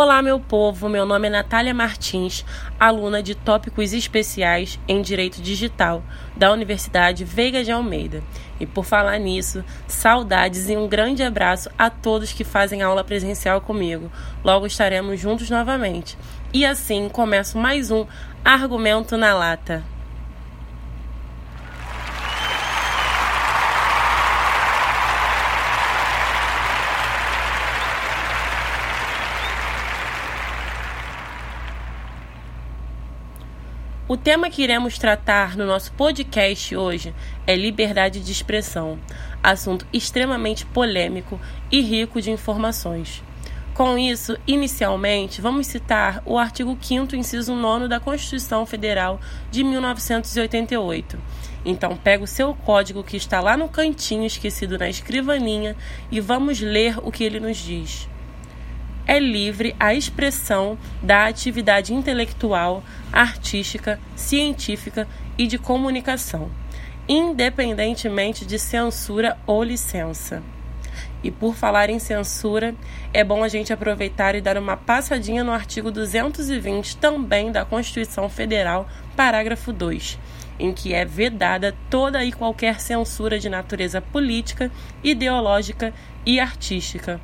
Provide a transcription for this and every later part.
Olá, meu povo. Meu nome é Natália Martins, aluna de Tópicos Especiais em Direito Digital da Universidade Veiga de Almeida. E por falar nisso, saudades e um grande abraço a todos que fazem aula presencial comigo. Logo estaremos juntos novamente. E assim começo mais um Argumento na Lata. O tema que iremos tratar no nosso podcast hoje é liberdade de expressão, assunto extremamente polêmico e rico de informações. Com isso, inicialmente, vamos citar o artigo 5 inciso 9 da Constituição Federal de 1988. Então, pega o seu código que está lá no cantinho esquecido na escrivaninha e vamos ler o que ele nos diz é livre a expressão da atividade intelectual, artística, científica e de comunicação, independentemente de censura ou licença. E por falar em censura, é bom a gente aproveitar e dar uma passadinha no artigo 220 também da Constituição Federal, parágrafo 2, em que é vedada toda e qualquer censura de natureza política, ideológica e artística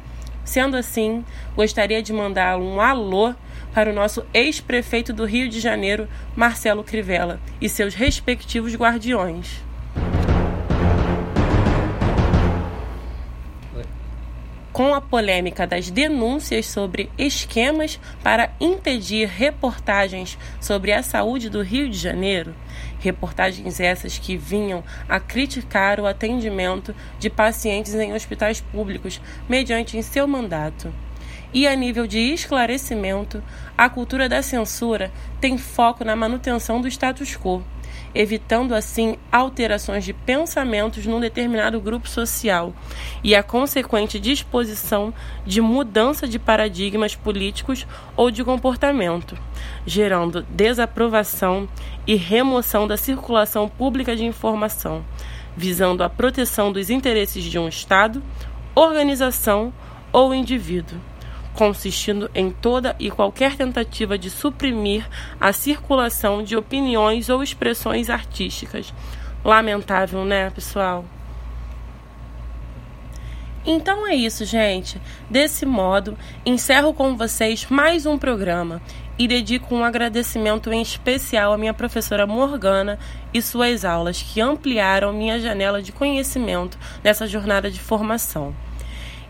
Sendo assim, gostaria de mandar um alô para o nosso ex-prefeito do Rio de Janeiro, Marcelo Crivella, e seus respectivos guardiões. Com a polêmica das denúncias sobre esquemas para impedir reportagens sobre a saúde do Rio de Janeiro, reportagens essas que vinham a criticar o atendimento de pacientes em hospitais públicos mediante seu mandato. E a nível de esclarecimento, a cultura da censura tem foco na manutenção do status quo evitando assim alterações de pensamentos num determinado grupo social e a consequente disposição de mudança de paradigmas políticos ou de comportamento, gerando desaprovação e remoção da circulação pública de informação, visando a proteção dos interesses de um Estado, organização ou indivíduo consistindo em toda e qualquer tentativa de suprimir a circulação de opiniões ou expressões artísticas. Lamentável, né, pessoal? Então é isso, gente. Desse modo, encerro com vocês mais um programa e dedico um agradecimento em especial à minha professora Morgana e suas aulas que ampliaram minha janela de conhecimento nessa jornada de formação.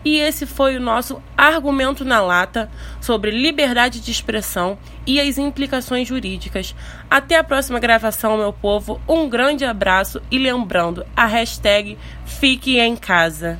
E esse foi o nosso argumento na lata sobre liberdade de expressão e as implicações jurídicas. Até a próxima gravação, meu povo. Um grande abraço e lembrando a hashtag Fique em Casa.